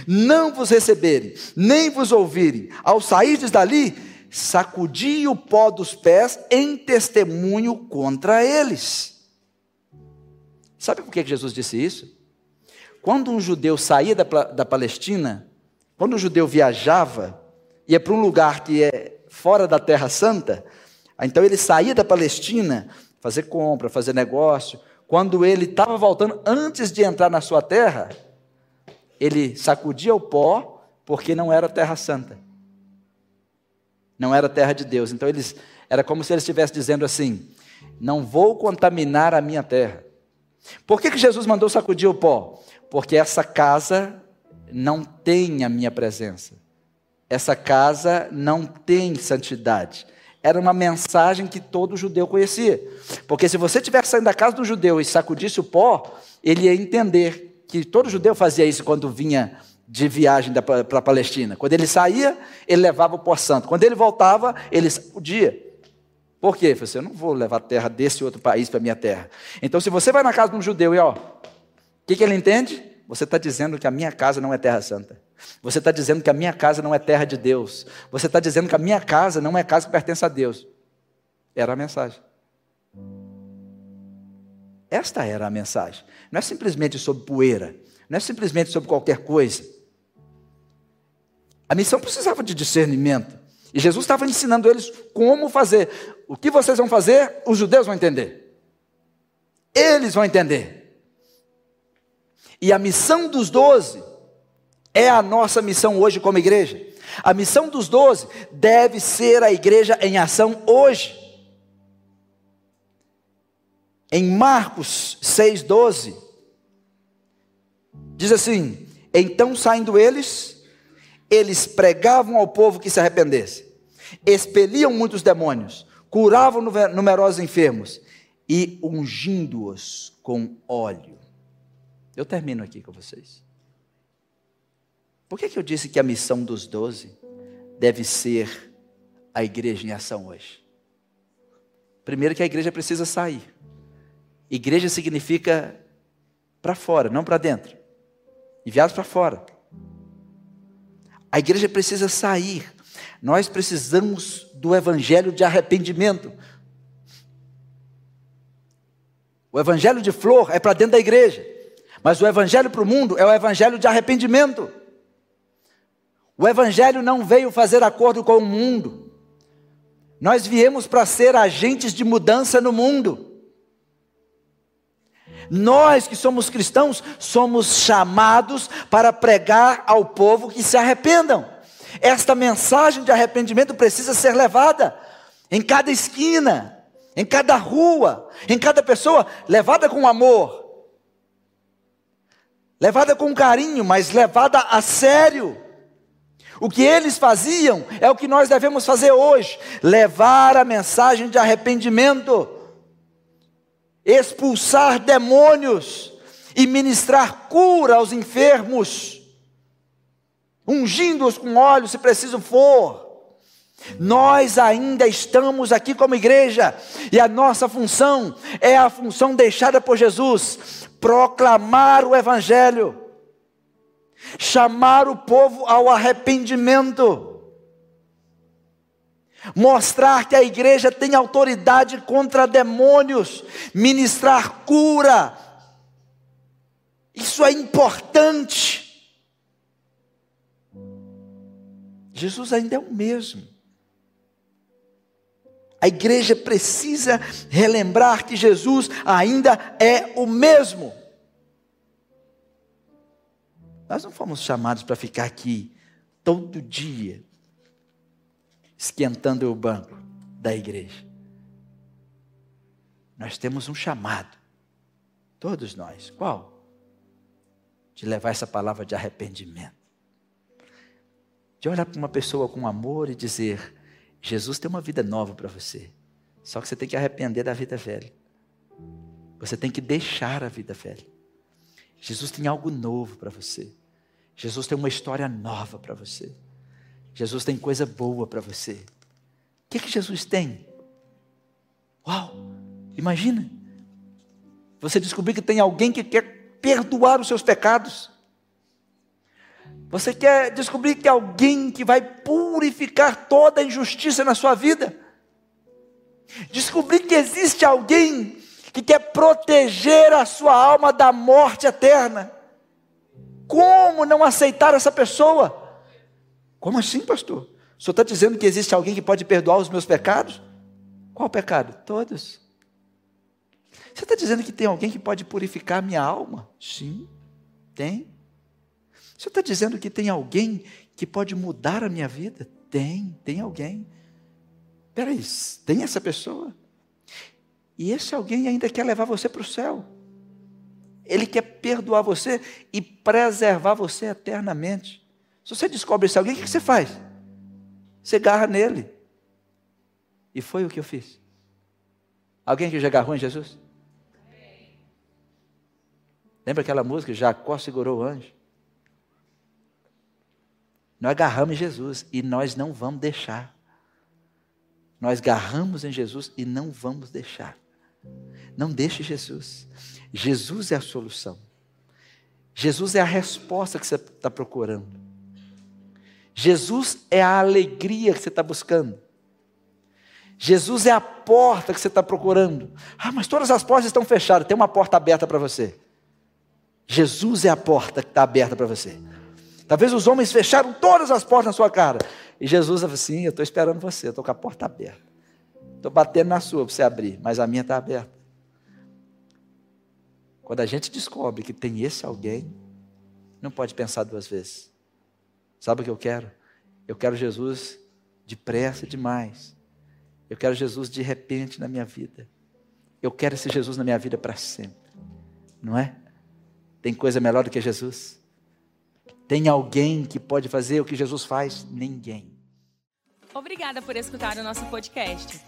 B: não vos receberem, nem vos ouvirem, ao sairdes dali, sacudi o pó dos pés em testemunho contra eles. Sabe por que Jesus disse isso? Quando um judeu saía da, da Palestina, quando o judeu viajava, ia para um lugar que é fora da Terra Santa, então ele saía da Palestina, fazer compra, fazer negócio. Quando ele estava voltando, antes de entrar na sua terra, ele sacudia o pó, porque não era Terra Santa. Não era terra de Deus. Então eles era como se ele estivesse dizendo assim: Não vou contaminar a minha terra. Por que, que Jesus mandou sacudir o pó? Porque essa casa não tem a minha presença. Essa casa não tem santidade. Era uma mensagem que todo judeu conhecia. Porque se você tivesse saindo da casa do judeu e sacudisse o pó, ele ia entender que todo judeu fazia isso quando vinha de viagem para a Palestina. Quando ele saía, ele levava o pó santo. Quando ele voltava, ele sacudia. Por quê? Você eu não vou levar terra desse outro país para minha terra. Então, se você vai na casa de um judeu e ó, o que, que ele entende? Você está dizendo que a minha casa não é terra santa. Você está dizendo que a minha casa não é terra de Deus. Você está dizendo que a minha casa não é casa que pertence a Deus. Era a mensagem. Esta era a mensagem. Não é simplesmente sobre poeira. Não é simplesmente sobre qualquer coisa. A missão precisava de discernimento. E Jesus estava ensinando eles como fazer. O que vocês vão fazer, os judeus vão entender. Eles vão entender. E a missão dos doze é a nossa missão hoje como igreja. A missão dos doze deve ser a igreja em ação hoje. Em Marcos 6,12, diz assim: Então saindo eles, eles pregavam ao povo que se arrependesse, expeliam muitos demônios, curavam numerosos enfermos e ungindo-os com óleo. Eu termino aqui com vocês. Por que, que eu disse que a missão dos doze deve ser a igreja em ação hoje? Primeiro, que a igreja precisa sair. Igreja significa para fora, não para dentro. Enviados para fora. A igreja precisa sair. Nós precisamos do evangelho de arrependimento. O evangelho de flor é para dentro da igreja, mas o evangelho para o mundo é o evangelho de arrependimento. O evangelho não veio fazer acordo com o mundo. Nós viemos para ser agentes de mudança no mundo. Nós que somos cristãos somos chamados para pregar ao povo que se arrependam. Esta mensagem de arrependimento precisa ser levada em cada esquina, em cada rua, em cada pessoa, levada com amor, levada com carinho, mas levada a sério. O que eles faziam é o que nós devemos fazer hoje: levar a mensagem de arrependimento, expulsar demônios e ministrar cura aos enfermos, ungindo-os com óleo se preciso for. Nós ainda estamos aqui como igreja, e a nossa função é a função deixada por Jesus: proclamar o Evangelho, chamar o povo ao arrependimento, mostrar que a igreja tem autoridade contra demônios, ministrar cura. Isso é importante. Jesus ainda é o mesmo. A igreja precisa relembrar que Jesus ainda é o mesmo. Nós não fomos chamados para ficar aqui todo dia esquentando o banco da igreja. Nós temos um chamado, todos nós. Qual? De levar essa palavra de arrependimento. De olhar para uma pessoa com amor e dizer: Jesus tem uma vida nova para você. Só que você tem que arrepender da vida velha. Você tem que deixar a vida velha. Jesus tem algo novo para você. Jesus tem uma história nova para você. Jesus tem coisa boa para você. O que, que Jesus tem? Uau! Imagina! Você descobrir que tem alguém que quer perdoar os seus pecados. Você quer descobrir que alguém que vai purificar toda a injustiça na sua vida? Descobrir que existe alguém que quer proteger a sua alma da morte eterna. Como não aceitar essa pessoa? Como assim, pastor? O senhor está dizendo que existe alguém que pode perdoar os meus pecados? Qual pecado? Todos. Você está dizendo que tem alguém que pode purificar a minha alma? Sim, tem. Você está dizendo que tem alguém que pode mudar a minha vida? Tem, tem alguém. Peraí, tem essa pessoa? E esse alguém ainda quer levar você para o céu. Ele quer perdoar você e preservar você eternamente. Se você descobre esse alguém, o que você faz? Você garra nele. E foi o que eu fiz. Alguém que já agarrou em Jesus? Lembra aquela música? Jacó segurou o anjo. Nós agarramos em Jesus e nós não vamos deixar. Nós agarramos em Jesus e não vamos deixar. Não deixe Jesus. Jesus é a solução. Jesus é a resposta que você está procurando. Jesus é a alegria que você está buscando. Jesus é a porta que você está procurando. Ah, mas todas as portas estão fechadas. Tem uma porta aberta para você. Jesus é a porta que está aberta para você. Talvez os homens fecharam todas as portas na sua cara. E Jesus falou assim: Eu estou esperando você, eu estou com a porta aberta. Estou batendo na sua para você abrir, mas a minha está aberta. Quando a gente descobre que tem esse alguém, não pode pensar duas vezes. Sabe o que eu quero? Eu quero Jesus depressa demais. Eu quero Jesus de repente na minha vida. Eu quero esse Jesus na minha vida para sempre. Não é? Tem coisa melhor do que Jesus? Tem alguém que pode fazer o que Jesus faz? Ninguém.
A: Obrigada por escutar o nosso podcast.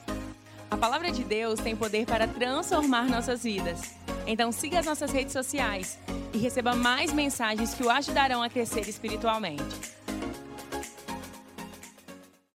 A: A palavra de Deus tem poder para transformar nossas vidas. Então siga as nossas redes sociais e receba mais mensagens que o ajudarão a crescer espiritualmente.